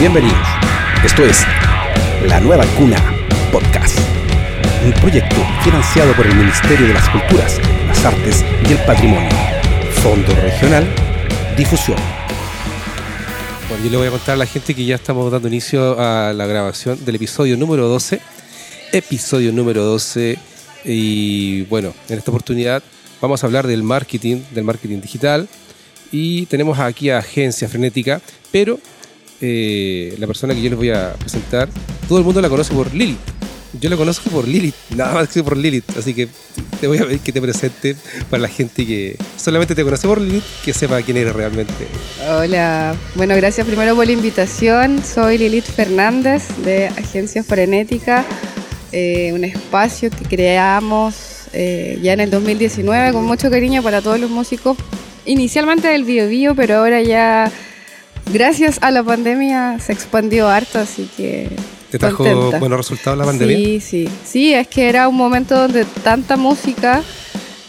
Bienvenidos. Esto es La Nueva Cuna Podcast. Un proyecto financiado por el Ministerio de las Culturas, las Artes y el Patrimonio. Fondo Regional Difusión. Bueno, yo le voy a contar a la gente que ya estamos dando inicio a la grabación del episodio número 12. Episodio número 12. Y bueno, en esta oportunidad vamos a hablar del marketing, del marketing digital. Y tenemos aquí a Agencia Frenética, pero eh, la persona que yo les voy a presentar, todo el mundo la conoce por Lilith. Yo la conozco por Lilith, nada más que por Lilith. Así que te voy a pedir que te presente para la gente que solamente te conoce por Lilith, que sepa quién eres realmente. Hola, bueno, gracias primero por la invitación. Soy Lilith Fernández de Agencia Frenética, eh, un espacio que creamos eh, ya en el 2019 con mucho cariño para todos los músicos, inicialmente del Bio Bio, pero ahora ya gracias a la pandemia se expandió harto, así que ¿Te trajo Contenta. buenos resultados la pandemia? Sí, sí. Sí, es que era un momento donde tanta música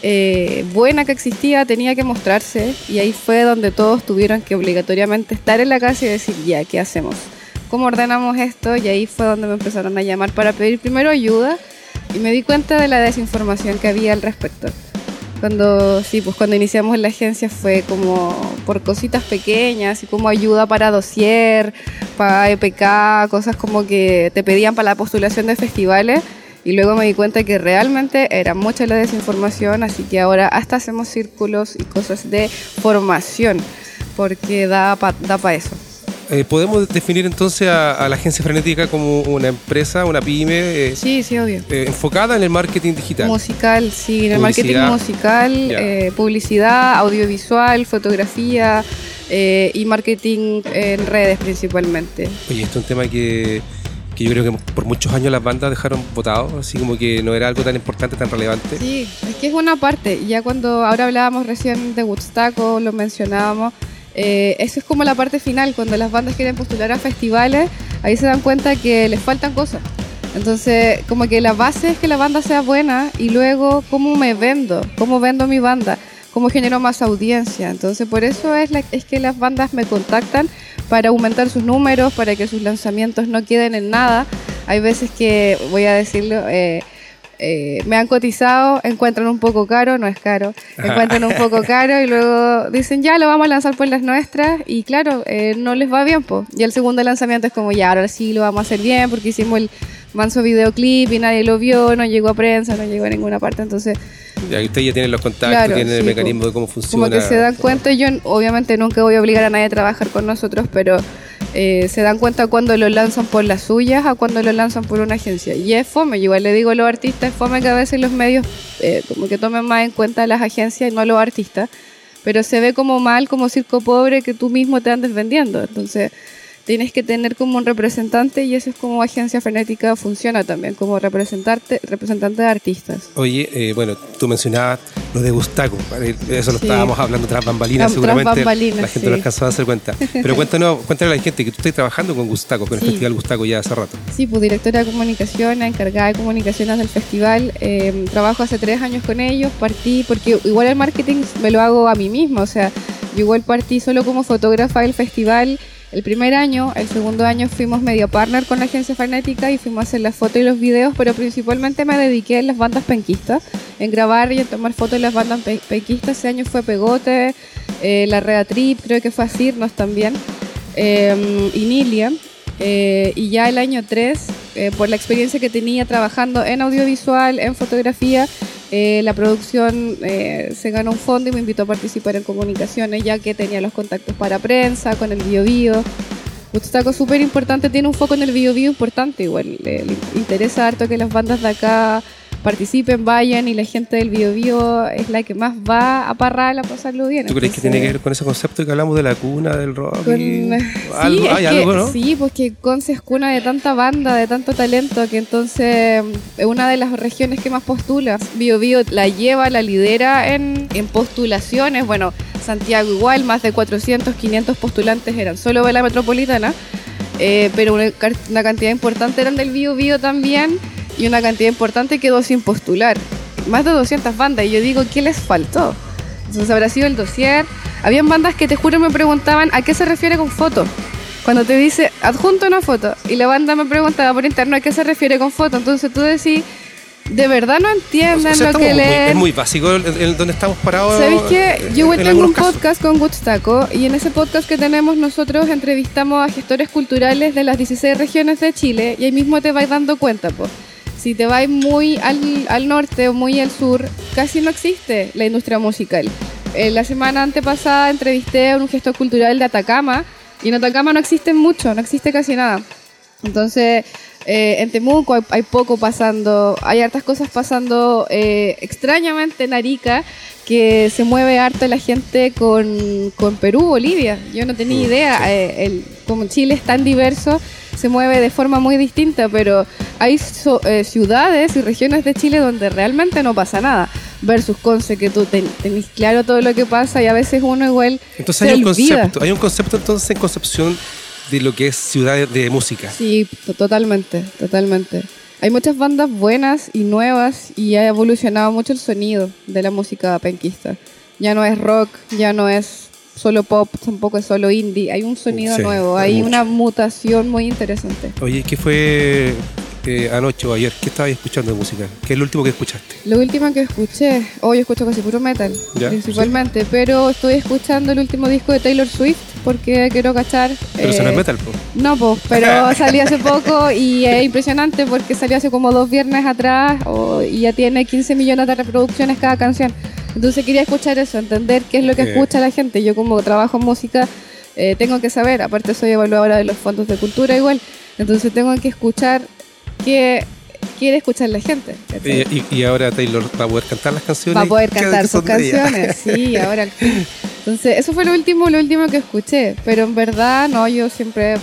eh, buena que existía tenía que mostrarse y ahí fue donde todos tuvieron que obligatoriamente estar en la casa y decir, ya, ¿qué hacemos? ¿Cómo ordenamos esto? Y ahí fue donde me empezaron a llamar para pedir primero ayuda y me di cuenta de la desinformación que había al respecto. Cuando, sí, pues cuando iniciamos la agencia fue como por cositas pequeñas, y como ayuda para dossier, para EPK, cosas como que te pedían para la postulación de festivales. Y luego me di cuenta que realmente era mucha la desinformación, así que ahora hasta hacemos círculos y cosas de formación, porque da para da pa eso. Eh, ¿Podemos definir entonces a, a la agencia frenética como una empresa, una pyme eh, Sí, sí, obvio. eh, enfocada en el marketing digital? Musical, sí, en el marketing musical, Ya. eh, publicidad, audiovisual, fotografía eh, y marketing en redes principalmente. Oye, esto es un tema que, que yo creo que por muchos años las bandas dejaron votado, así como que no era algo tan importante, tan relevante. Sí, es que es una parte. Ya cuando ahora hablábamos recién de Woodstock, o lo mencionábamos, eh, eso es como la parte final, cuando las bandas quieren postular a festivales, ahí se dan cuenta que les faltan cosas. Entonces, como que la base es que la banda sea buena y luego cómo me vendo, cómo vendo mi banda, cómo genero más audiencia. Entonces, por eso es, es que las bandas me contactan para aumentar sus números, para que sus lanzamientos no queden en nada. Hay veces que, voy a decirlo, eh, eh, me han cotizado, encuentran un poco caro, no es caro, encuentran un poco caro y luego dicen ya lo vamos a lanzar por las nuestras y claro, eh, no les va bien. Po. Y el segundo lanzamiento es como ya, ahora sí lo vamos a hacer bien porque hicimos el manso videoclip y nadie lo vio, no llegó a prensa, no llegó a ninguna parte, entonces Ya que ustedes ya tienen los contactos, Claro, tienen el sí, mecanismo po. de cómo funciona. como que se dan cuenta, yo obviamente nunca voy a obligar a nadie a trabajar con nosotros, pero eh, se dan cuenta cuando lo lanzan por las suyas a cuando lo lanzan por una agencia. Y es fome, igual le digo a los artistas, es fome que a veces los medios eh, como que tomen más en cuenta a las agencias y no a los artistas, pero se ve como mal, como circo pobre que tú mismo te andes vendiendo. Entonces tienes que tener como un representante y eso es como Agencia Frenética funciona también, como representante, representante de artistas. Oye, eh, bueno, tú mencionabas lo de Gustaco, eso lo Sí. estábamos hablando tras bambalinas, Tras- tras seguramente bambalinas, la gente sí. no alcanzó a darse cuenta. Pero cuéntanos, cuéntale a la gente que tú estás trabajando con Gustaco, con el. Festival Gustaco ya hace rato. Sí, pues directora de comunicación, encargada de comunicaciones del festival. Eh, trabajo hace tres años con ellos, partí, porque igual el marketing me lo hago a mí misma, o sea, yo igual partí solo como fotógrafa del festival el primer año, el segundo año fuimos medio partner con la agencia Frenética y fuimos a hacer las fotos y los videos, pero principalmente me dediqué en las bandas penquistas, en grabar y en tomar fotos de las bandas pe- penquistas. Ese año fue Pegote, eh, la Rea Trip, creo que fue a Cirnos también, eh, y Nilia. Eh, y ya el año 3, eh, por la experiencia que tenía trabajando en audiovisual, en fotografía, eh, la producción eh, se ganó un fondo y me invitó a participar en comunicaciones, ya que tenía los contactos para prensa, con el Bio Bio. Es súper importante, tiene un foco en el Bio Bio importante, igual le, le interesa harto que las bandas de acá participen, vayan y la gente del Bio Bio es la que más va a parrar a pasarlo bien. ¿Tú crees que tiene que ver con ese concepto que hablamos de la cuna del rock? con- y- Sí, algo, hay que- algo, ¿no? sí, pues que Conce es cuna de tanta banda, de tanto talento, que entonces es una de las regiones que más postula. Bio Bio la lleva, la lidera en, en postulaciones. Bueno, Santiago igual, más de 400, 500 postulantes eran solo de la metropolitana, eh, pero una, una cantidad importante eran del Bio Bio también y una cantidad importante quedó sin postular. Más de 200 bandas y yo digo, ¿qué les faltó? Entonces habrá sido el dossier. Habían bandas que te juro me preguntaban a qué se refiere con foto. Cuando te dice adjunto una foto y la banda me preguntaba por internet a qué se refiere con foto, entonces tú decís, de verdad no entienden O sea, lo que estamos muy- leen. es muy básico el, el- donde estamos parados. ¿Sabéis qué? Yo en tengo un algunos casos. podcast con Gutstaco y en ese podcast que tenemos nosotros entrevistamos a gestores culturales de las 16 regiones de Chile y ahí mismo te vais dando cuenta, po. Si te vais muy al, al norte o muy al sur, casi no existe la industria musical. Eh, la semana antepasada entrevisté a un gestor cultural de Atacama y en Atacama no existe mucho, no existe casi nada. Entonces, eh, en Temuco hay, hay poco pasando, hay hartas cosas pasando eh, extrañamente en Arica, que se mueve harto la gente con, con Perú, Bolivia. Yo no tenía Mm, idea, eh, el- como Chile es tan diverso, se mueve de forma muy distinta, pero hay so- eh, ciudades y regiones de Chile donde realmente no pasa nada. Versus Conce, que tú ten- tenés claro todo lo que pasa y a veces uno igual Entonces se hay un olvida. concepto, hay un concepto entonces en Concepción de lo que es ciudad de, música. Sí, to- totalmente, totalmente. Hay muchas bandas buenas y nuevas y ha evolucionado mucho el sonido de la música penquista. Ya no es rock, ya no es solo pop, tampoco es solo indie. Hay un sonido Sí, nuevo, hay mucho. una mutación muy interesante. Oye, ¿qué fue eh, anoche o ayer? ¿Qué estabas escuchando de música? ¿Qué es lo último que escuchaste? Lo último que escuché, hoy escucho casi puro metal, Ya, principalmente, pero estoy escuchando el último disco de Taylor Swift porque quiero cachar. Pero no eh, es metal, po. No, pues, pero salió hace poco y es impresionante porque salió hace como dos viernes atrás o- y ya tiene 15 millones de reproducciones cada canción. Entonces quería escuchar eso, entender qué es lo que Eh. escucha la gente. Yo como trabajo en música eh, tengo que saber, aparte soy evaluadora de los fondos de cultura igual, entonces tengo que escuchar qué quiere escuchar la gente. y, y ahora Taylor va a poder cantar las canciones. Va a poder cantar sus canciones, sí, ahora al fin. Entonces, eso fue lo último, lo último que escuché. Pero en verdad, no, yo siempre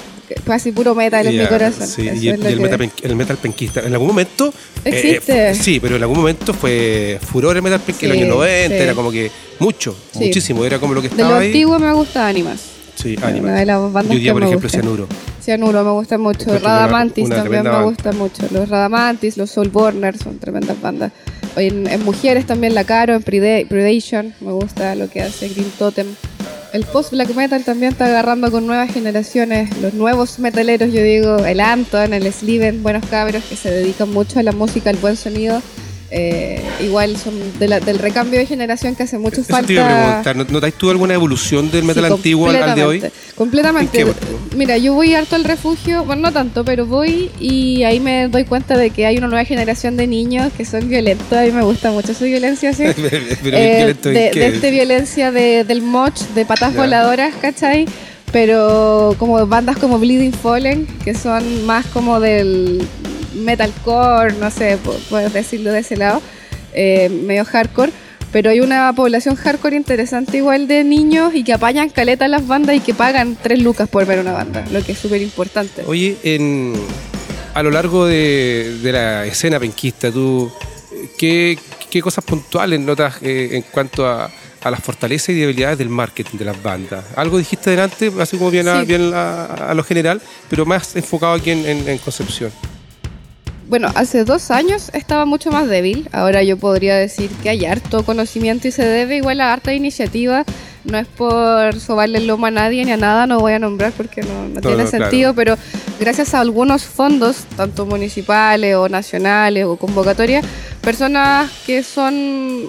casi puro metal en mi corazón. sí, y y el que- metal, el metal penquista. En algún momento. eh, Existe. eh, sí, pero en algún momento fue furor el metal penquista. En los Sí, años 90, sí. era como que mucho, Sí. muchísimo. Era como lo que De lo estaba ahí. antiguo me gusta Animas. Sí, Una Animal. de las bandas Y hoy día, que por me ejemplo, gusta. Cianuro. Cianuro me gusta mucho. Encuentro una- Radamantis una también me gusta mucho. Los Radamantis, los Soulborners son tremendas bandas. En, en mujeres también la Caro, en Preda- Predation, me gusta lo que hace Green Totem. El post-black metal también está agarrando con nuevas generaciones, los nuevos metaleros, yo digo, el Anton, el Sliven, buenos cabros que se dedican mucho a la música, al buen sonido. Eh, igual son de la- del recambio de generación que hace mucho Eso falta. te iba a preguntar. ¿no- ¿Notáis tú alguna evolución del metal Sí, antiguo al, de hoy? Completamente. Mira, yo voy harto al refugio, bueno, no tanto, pero voy y ahí me doy cuenta de que hay una nueva generación de niños que son violentos. A mí me gusta mucho su violencia, ¿sí? Pero Eh, violento, ¿en de, de esta violencia de- del moch, de patas Ya. voladoras, ¿cachai? Pero como bandas como Bleeding Fallen, que son más como del metalcore, no sé, pu- puedes decirlo de ese lado, eh, medio hardcore. Pero hay una población hardcore interesante igual de niños y que apañan caleta a las bandas y que pagan tres lucas por ver una banda, lo que es súper importante. Oye, en, a lo largo de, de la escena penquista, ¿tú qué, qué cosas puntuales notas eh, en cuanto a, a las fortalezas y debilidades del marketing de las bandas? Algo dijiste delante, así como bien, a, bien a, a lo general, pero más enfocado aquí en, en- en Concepción. Bueno, hace dos años estaba mucho más débil. Ahora yo podría decir que hay harto conocimiento y se debe igual a harta iniciativa. No es por sobarle el lomo a nadie ni a nada, no voy a nombrar porque no, no tiene no, claro. sentido, pero gracias a algunos fondos, tanto municipales o nacionales o convocatorias, personas que son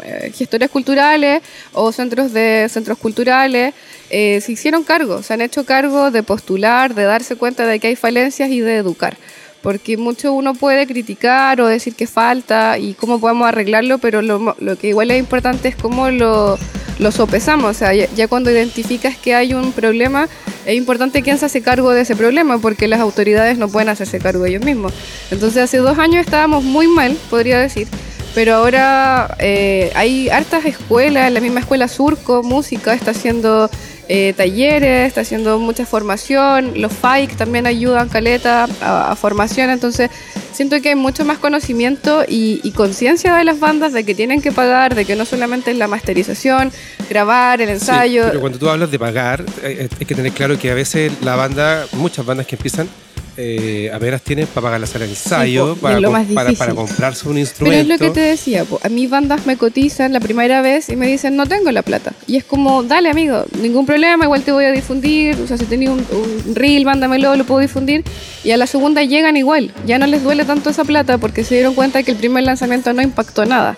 eh, gestores culturales o centros de centros culturales eh, se hicieron cargo, se han hecho cargo de postular, de darse cuenta de que hay falencias y de educar porque mucho uno puede criticar o decir que falta y cómo podemos arreglarlo, pero lo, lo que igual es importante es cómo lo, lo sopesamos. O sea, ya, cuando identificas que hay un problema, es importante quién se hace cargo de ese problema, porque las autoridades no pueden hacerse cargo ellos mismos. Entonces, hace dos años estábamos muy mal, podría decir. Pero ahora eh, hay hartas escuelas, la misma escuela Surco, música, está haciendo eh, talleres, está haciendo mucha formación, los FAIC también ayudan, Caleta, a, a formación, entonces siento que hay mucho más conocimiento y, y conciencia de las bandas de que tienen que pagar, de que no solamente es la masterización, grabar, el Sí, ensayo, pero cuando tú hablas de pagar, eh, eh, hay que tener claro que a veces la banda, muchas bandas que empiezan, eh, apenas tienen para pagar la sala de ensayo, po, para, com- comprarse un Pero instrumento. es lo que te decía, po, a mí bandas me cotizan la primera vez y me dicen no tengo la plata. Y es como, dale amigo, ningún problema, igual te voy a difundir, o sea, si tenía un, un reel, mándamelo, lo puedo difundir. Y a la segunda llegan igual, ya no les duele tanto esa plata porque se dieron cuenta que el primer lanzamiento no impactó nada.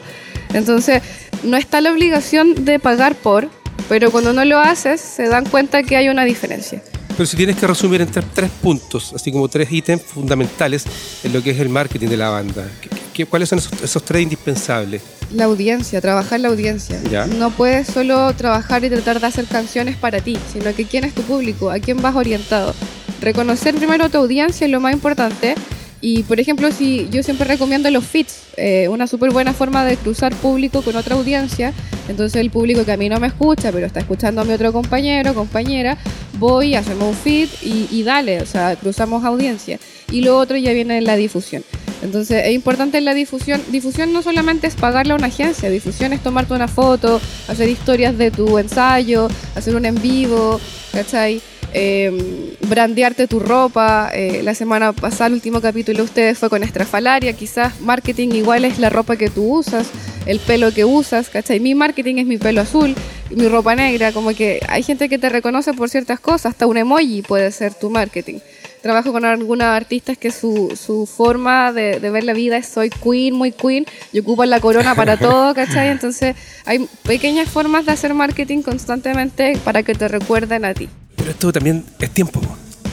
Entonces, no está la obligación de pagar por, pero cuando no lo haces, se dan cuenta que hay una diferencia. Pero si tienes que resumir en tres, puntos, así como tres ítems fundamentales en lo que es el marketing de la banda, ¿qué- qué- ¿cuáles son esos, esos tres indispensables? La audiencia, trabajar la audiencia. Ya. No puedes solo trabajar y tratar de hacer canciones para ti, sino que quién es tu público, a quién vas orientado. Reconocer primero tu audiencia es lo más importante. Y por ejemplo, si yo siempre recomiendo los feeds, eh, una súper buena forma de cruzar público con otra audiencia. Entonces el público que a mí no me escucha, pero está escuchando a mi otro compañero, compañera, voy, hacemos un feed y, y dale, o sea, cruzamos audiencia. Y lo otro ya viene en la difusión. Entonces es importante la difusión. Difusión no solamente es pagarle a una agencia, difusión es tomarte una foto, hacer historias de tu ensayo, hacer un en vivo, ¿cachai? Eh, brandearte tu ropa. eh, la semana pasada, el último capítulo de ustedes fue con estrafalaria. Quizás marketing igual es la ropa que tú usas, el pelo que usas, ¿cachai? Mi marketing es mi pelo azul, mi ropa negra. Como que hay gente que te reconoce por ciertas cosas, hasta un emoji puede ser tu marketing trabajo con algunas artistas que su, su forma de, de ver la vida es soy queen, muy queen, y ocupan la corona para todo, ¿cachai? Entonces hay pequeñas formas de hacer marketing constantemente para que te recuerden a ti. Pero esto también es tiempo.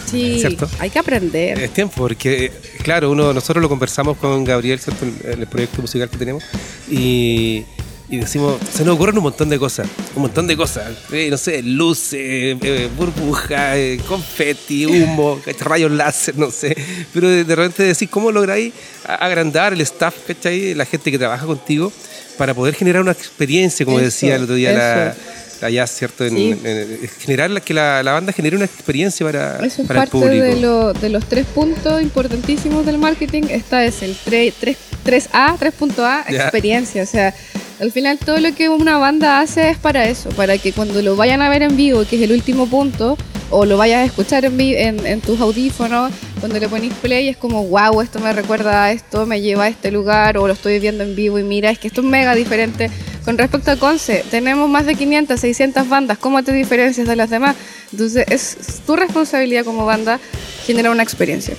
Sí, ¿Cierto? hay que aprender. Es tiempo, porque, claro, uno, nosotros lo conversamos con Gabriel, ¿cierto? En el proyecto musical que tenemos, y, y decimos, se nos ocurren un montón de cosas, un montón de cosas, eh, no sé, luces, eh, burbujas, eh, confeti, humo, rayos láser, no sé, pero de, de repente decís, ¿cómo lográis agrandar el staff, ¿cachai? La gente que trabaja contigo, para poder generar una experiencia, como Eso, decía el otro día la, la Jazz, ¿cierto? En- Sí. en- en- generar la- que la, la banda genere una experiencia para, Eso es para el parte público. de, lo- de los tres puntos importantísimos del marketing. Esta es el 3, 3, 3A, 3.A, Ya. experiencia. O sea, al final todo lo que una banda hace es para eso, para que cuando lo vayan a ver en vivo, que es el último punto, o lo vayas a escuchar en, en, en tus audífonos, cuando le ponéis play es como, wow, esto me recuerda a esto, me lleva a este lugar, o lo estoy viendo en vivo y mira, es que esto es mega diferente. Con respecto a Conce, tenemos más de 500, 600 bandas, ¿cómo te diferencias de las demás? Entonces es tu responsabilidad como banda generar una experiencia,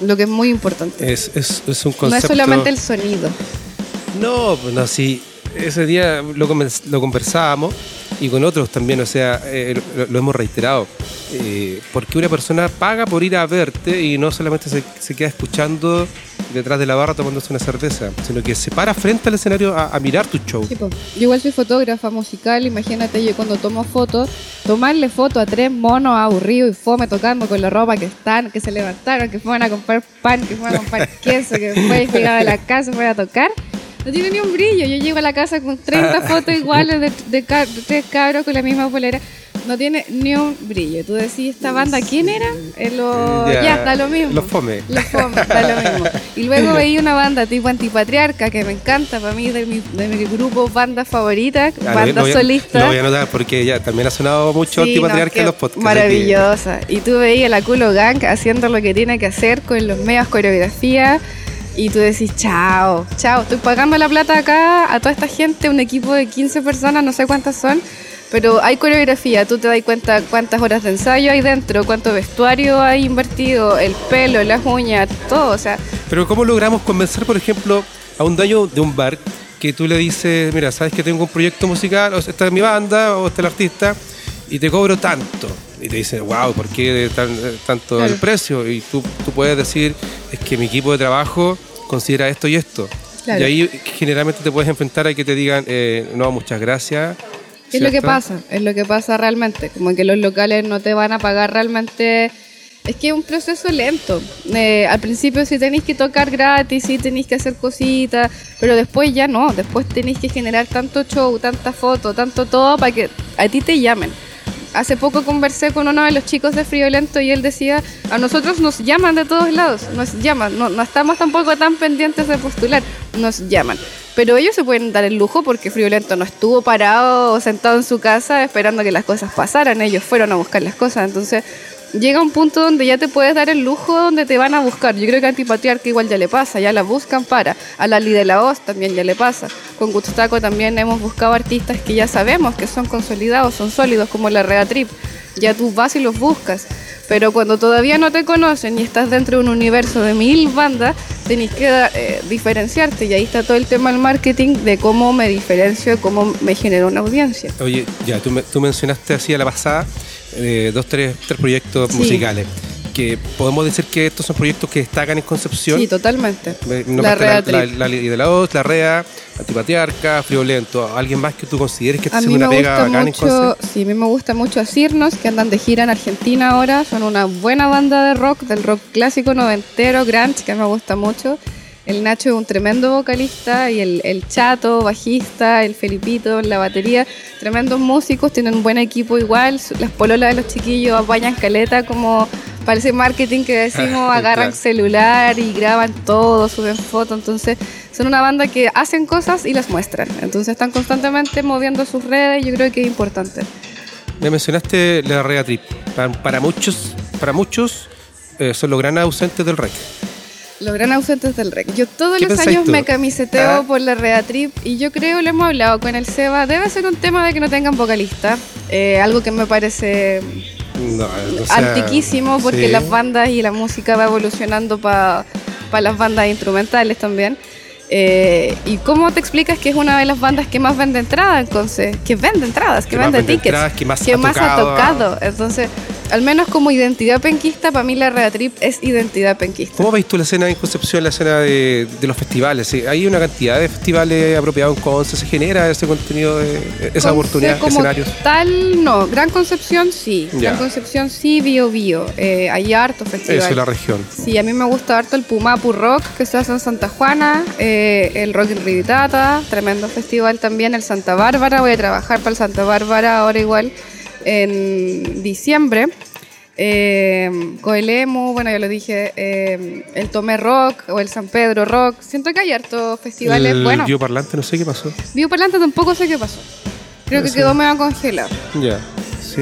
lo que es muy importante. Es, es, es un concepto. no es solamente el sonido. No, pues no, sí. Ese día lo, lo conversábamos y con otros también, o sea, eh, lo, lo hemos reiterado. Eh, porque una persona paga por ir a verte y no solamente se, se queda escuchando detrás de la barra tomándose una cerveza, sino que se para frente al escenario a, a mirar tu show. Sí. Yo igual soy fotógrafa musical, imagínate yo cuando tomo fotos, tomarle foto a tres monos aburridos y fome tocando con la ropa que están, que se levantaron, que fueron a comprar pan, que fueron a comprar queso, que después llegar a la casa fueron a tocar. No tiene ni un brillo. Yo llego a la casa con 30 fotos iguales de, de ca- de tres cabros con la misma polera. No tiene ni un brillo. Tú decís, ¿esta banda quién era? Eh, lo- Ya, ya, da lo mismo. los fome. Los fome, da lo mismo. Y luego veía una banda tipo antipatriarca que me encanta, para mí de mi, de mi grupo banda favorita, Ah, lo- banda lo voy a- solista. Lo voy a anotar porque ya también ha sonado mucho Sí, antipatriarca qué en los podcasts. Maravillosa. Y tú veías la Culo Gang haciendo lo que tiene que hacer con los medios coreografías. Y tú decís, chao, chao, estoy pagando la plata acá a toda esta gente, un equipo de 15 personas, no sé cuántas son, pero hay coreografía, tú te das cuenta cuántas horas de ensayo hay dentro, cuánto vestuario hay invertido, el pelo, las uñas, todo, o sea, Pero ¿cómo logramos convencer, por ejemplo, a un dueño de un bar que tú le dices, mira, sabes que tengo un proyecto musical, o esta es mi banda, o este es el artista, y te cobro tanto? Y te dice, wow, ¿por qué tan- tanto Claro. el precio? Y tú, tú puedes decir, es que mi equipo de trabajo considera esto y esto. Claro. Y ahí generalmente te puedes enfrentar a que te digan, eh, no, muchas gracias. Es lo que pasa, es lo que pasa realmente. Como que los locales no te van a pagar realmente. Es que es un proceso lento. Eh, al principio sí tenéis que tocar gratis, sí tenéis que hacer cositas, pero después ya no. Después tenéis que generar tanto show, tanta foto, tanto todo para que a ti te llamen. Hace poco conversé con uno de los chicos de Friolento y él decía, a nosotros nos llaman de todos lados, nos llaman, no, no estamos tampoco tan pendientes de postular, nos llaman. Pero ellos se pueden dar el lujo porque Friolento no estuvo parado o sentado en su casa esperando que las cosas pasaran, ellos fueron a buscar las cosas. Entonces, llega un punto donde ya te puedes dar el lujo donde te van a buscar. Yo creo que a Antipatriarca igual ya le pasa, ya la buscan para. A la de la Oz también ya le pasa. Con Gustaco también hemos buscado artistas que ya sabemos que son consolidados, son sólidos, como la Rea Trip. Ya tú vas y los buscas. Pero cuando todavía no te conocen y estás dentro de un universo de mil bandas, tenés que eh, diferenciarte. Y ahí está todo el tema del marketing, de cómo me diferencio, de cómo me genera una audiencia. Oye, ya, tú, tú mencionaste así a la pasada eh, dos, tres, tres proyectos musicales. Que podemos decir que estos son proyectos que destacan en Concepción. Sí, totalmente. la, REA la, la, de la OZ, la REA, Antipatriarca, Friolento. ¿Alguien más que tú consideres que está haciendo una pega bacana en Concepción? Sí, a mí me gusta mucho Asirnos, que andan de gira en Argentina ahora. Son una buena banda de rock, del rock clásico noventero, grunge, que me gusta mucho. El Nacho es un tremendo vocalista y el, Chato, bajista, el Felipito en la batería, tremendos músicos, tienen un buen equipo igual. Las pololas de los chiquillos apañan caleta como parece marketing que decimos, agarran celular y graban todo, suben fotos. Entonces, son una banda que hacen cosas y las muestran. Entonces, están constantemente moviendo sus redes y yo creo que es importante. Me mencionaste la Rea Trip. Para, muchos, para muchos eh, son los grandes ausentes del rey. Los gran ausentes del REC. Yo todos los años me camiseteo ah. por la Reatrip y yo creo, lo hemos hablado con el Seba, debe ser un tema de que no tengan vocalista. Eh, algo que me parece antiquísimo porque las bandas y la música va evolucionando para las bandas instrumentales también. Eh, ¿Y cómo te explicas que es una de las bandas que más vende entradas, entonces? Que vende entradas, que, vende tickets, que más, ha, tocado. Entonces, al menos como identidad penquista, para mí la Reatrip es identidad penquista. ¿Cómo veis tú la escena en Concepción, la escena de, los festivales? ¿Hay una cantidad de festivales apropiados en Conce? ¿Se genera ese contenido, de, esa oportunidad, como escenarios? Tal, no. Gran Concepción sí. Gran Concepción sí, Bio Bio. Eh, hay harto festival. Eso es la región. Sí, a mí me gusta harto el Pumapu Rock, que se hace en Santa Juana. Eh, el Rock in Riditata, tremendo festival también. El Santa Bárbara, voy a trabajar para el Santa Bárbara ahora igual en diciembre. Eh, Coelemu, bueno, ya lo dije, eh, el Tomé Rock o el San Pedro Rock. Siento que hay hartos festivales el buenos. Bioparlante, no sé qué pasó. Bioparlante tampoco sé qué pasó. Creo que quedó medio congelado. Ya.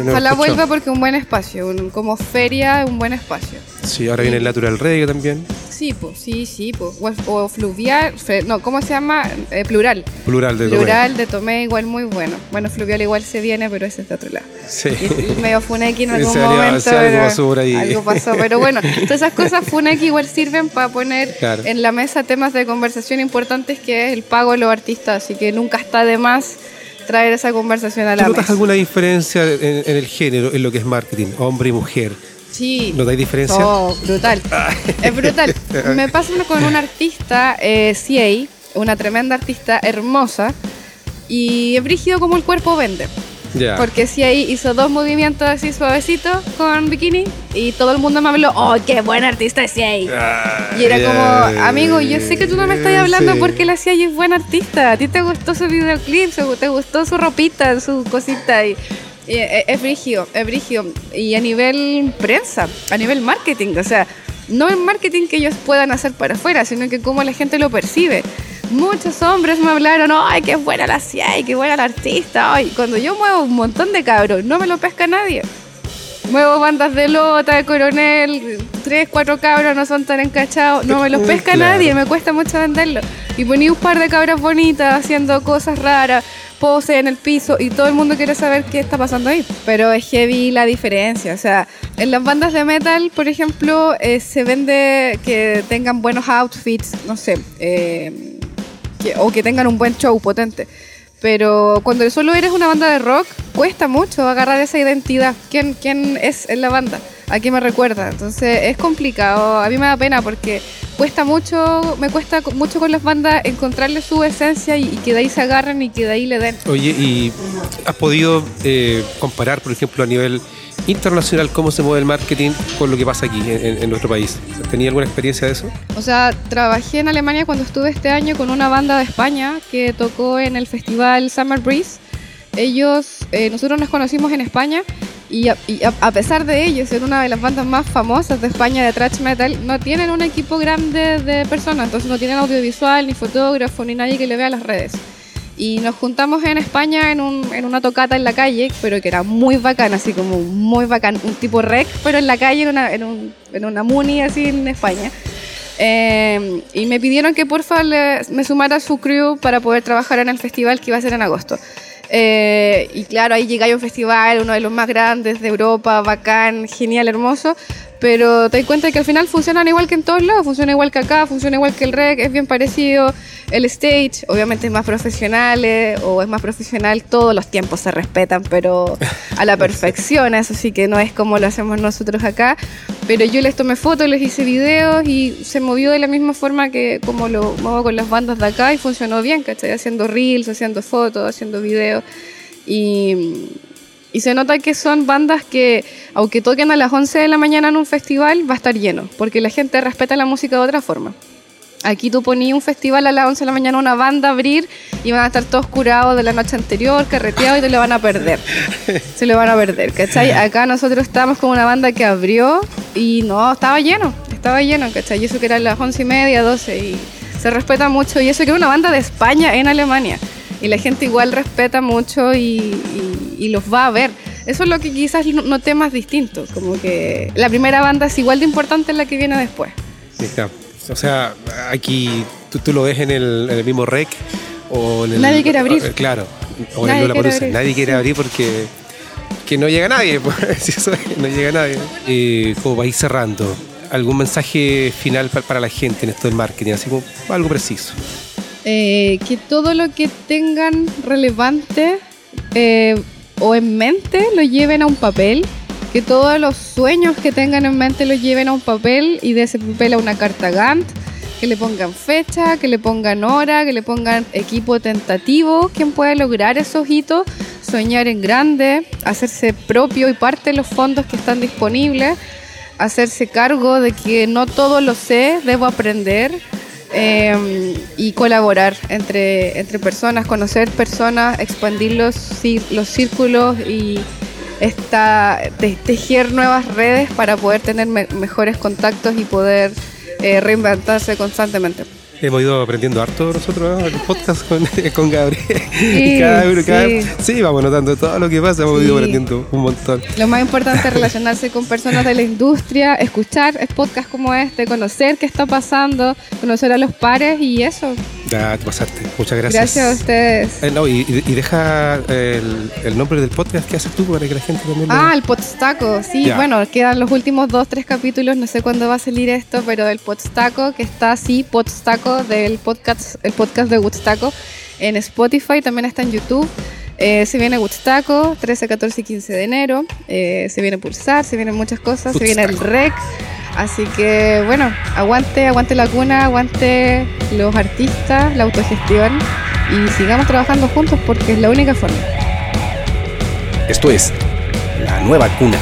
Ojalá vuelva porque un buen espacio, como feria, un buen espacio. Sí, ahora viene el Natural Reggae también. Sí, pues, sí, sí, pues. O, fluvial, no, ¿cómo se llama? Eh, plural. Plural de Tomé. Plural de Tomé, igual muy bueno. Bueno, fluvial igual se viene, pero ese es de otro lado. Sí. Y, medio Funeki en algún momento. algo pasó por ahí. Algo pasó, pero bueno, todas esas cosas Funeki igual sirven para poner en la mesa temas de conversación importantes que es el pago de los artistas, así que nunca está de más traer esa conversación a la ¿Notas alguna diferencia en, en, el género, en lo que es marketing, hombre y mujer? Sí. ¿No hay diferencia? Oh, brutal. es brutal. Me pasa con una artista, eh, CA, una tremenda artista hermosa, y es brígido como el cuerpo vende. Porque CA hizo dos movimientos así suavecitos con bikini y todo el mundo me habló, oh, qué buen artista es CA. y era como, amigo, yo sé que tú no me estás hablando porque la CA es buen artista. A ti te gustó su videoclip, te gustó su ropita, su cosita. Y es brigio, es brigio. Y a nivel prensa, a nivel marketing, o sea, no en marketing que ellos puedan hacer para afuera, sino que cómo la gente lo percibe. Muchos hombres me hablaron, ay, qué buena la CIA, qué buena la artista. Ay, cuando yo muevo un montón de cabros, no me lo pesca nadie. Muevo bandas de lota, de coronel, tres, cuatro cabros no son tan encachados, no me los pesca nadie, me cuesta mucho venderlo. Y ponía un par de cabras bonitas haciendo cosas raras, pose en el piso y todo el mundo quiere saber qué está pasando ahí. Pero es heavy la diferencia. O sea, en las bandas de metal, por ejemplo, eh, se vende que tengan buenos outfits, no sé, eh, o que tengan un buen show potente. Pero cuando solo eres una banda de rock, cuesta mucho agarrar esa identidad. ¿Quién, quién es en la banda? ¿A qué me recuerda? Entonces es complicado. A mí me da pena porque cuesta mucho, me cuesta mucho con las bandas encontrarle su esencia y, que de ahí se agarren y que de ahí le den. Oye, ¿y has podido eh, comparar, por ejemplo, a nivel internacional cómo se mueve el marketing con lo que pasa aquí en, nuestro país. ¿Tenía alguna experiencia de eso? O sea, trabajé en Alemania cuando estuve este año con una banda de España que tocó en el festival Summer Breeze. Ellos, eh, nosotros nos conocimos en España y, a, pesar de ello ser una de las bandas más famosas de España de thrash metal, no tienen un equipo grande de personas, entonces no tienen audiovisual, ni fotógrafo, ni nadie que le vea las redes. Y nos juntamos en España en, un, en una tocata en la calle, pero que era muy bacán, así como muy bacán, un tipo rec, pero en la calle, en una, en un, una muni así en España. Eh, y me pidieron que porfa le- me sumara a su crew para poder trabajar en el festival que iba a ser en agosto. Eh, y claro, ahí llegué a un festival, uno de los más grandes de Europa, bacán, genial, hermoso. Pero te das cuenta que al final funcionan igual que en todos lados, funciona igual que acá, funciona igual que el rec, es bien parecido. El stage, obviamente es más profesional eh, o es más profesional, todos los tiempos se respetan, pero a la perfección, eso sí que no es como lo hacemos nosotros acá. Pero yo les tomé fotos, les hice videos y se movió de la misma forma que como lo muevo con las bandas de acá y funcionó bien, ¿cachai? Haciendo reels, haciendo fotos, haciendo videos. Y, se nota que son bandas que, aunque toquen a las 11 de la mañana en un festival, va a estar lleno, porque la gente respeta la música de otra forma. Aquí tú ponías un festival a las 11 de la mañana, una banda a abrir y van a estar todos curados de la noche anterior, carreteados y te lo van a perder. Se lo van a perder, ¿cachai? Acá nosotros estábamos como una banda que abrió y no, estaba lleno, estaba lleno, ¿cachai? Y eso que eran las 11 y media, 12 y se respeta mucho. Y eso que era una banda de España en Alemania. Y la gente igual respeta mucho y, y- y los va a ver. Eso es lo que quizás noté más distinto, como que la primera banda es igual de importante la que viene después. Sí, claro. O sea, aquí tú, tú lo ves en el, en el mismo rec o en el, Nadie quiere abrir. eh, Claro. O en Nadie el Lollapalooza. quiere abrir. Nadie quiere abrir porque que no llega nadie. pues, si eso es, no llega nadie. Eh, como para ir cerrando, ¿algún mensaje final pa- para la gente en esto del marketing? Así como algo preciso. Eh, que todo lo que tengan relevante eh, o en mente lo lleven a un papel, que todos los sueños que tengan en mente los lleven a un papel y de ese papel a una carta Gantt, que le pongan fecha, que le pongan hora, que le pongan equipo tentativo, quien puede lograr esos hitos, soñar en grande, hacerse propio y parte de los fondos que están disponibles, hacerse cargo de que no todo lo sé, debo aprender eh, y colaborar entre, entre personas, conocer personas, expandir los, los círculos y esta, te- tejer nuevas redes para poder tener me- mejores contactos y poder eh, reinventarse constantemente. Hemos ido aprendiendo harto nosotros ¿no? el podcast con, con Gabriel. Sí, y cada uno, cada- sí. sí, vamos notando todo lo que pasa, hemos Sí. ido aprendiendo un montón. Lo más importante es relacionarse con personas de la industria, escuchar podcasts como este, conocer qué está pasando, conocer a los pares y eso. Ya te pasaste. Muchas gracias. Gracias a ustedes. Eh, no, y, deja el, el nombre del podcast que haces tú para que la gente también lo- Ah, el Podstaco, sí, Ya. bueno, quedan los últimos dos, tres capítulos, no sé cuándo va a salir esto, pero del Podstaco, que está así, Podstaco, del podcast, el podcast de Woodstaco, en Spotify, también está en YouTube. Eh, se viene Woodstaco, 13, 14 y 15 de enero. Eh, se viene Pulsar, se vienen muchas cosas, se viene el. REC. Así que, bueno, aguante, aguante la cuna, aguante los artistas, la autogestión y sigamos trabajando juntos porque es la única forma. Esto es La Nueva Cuna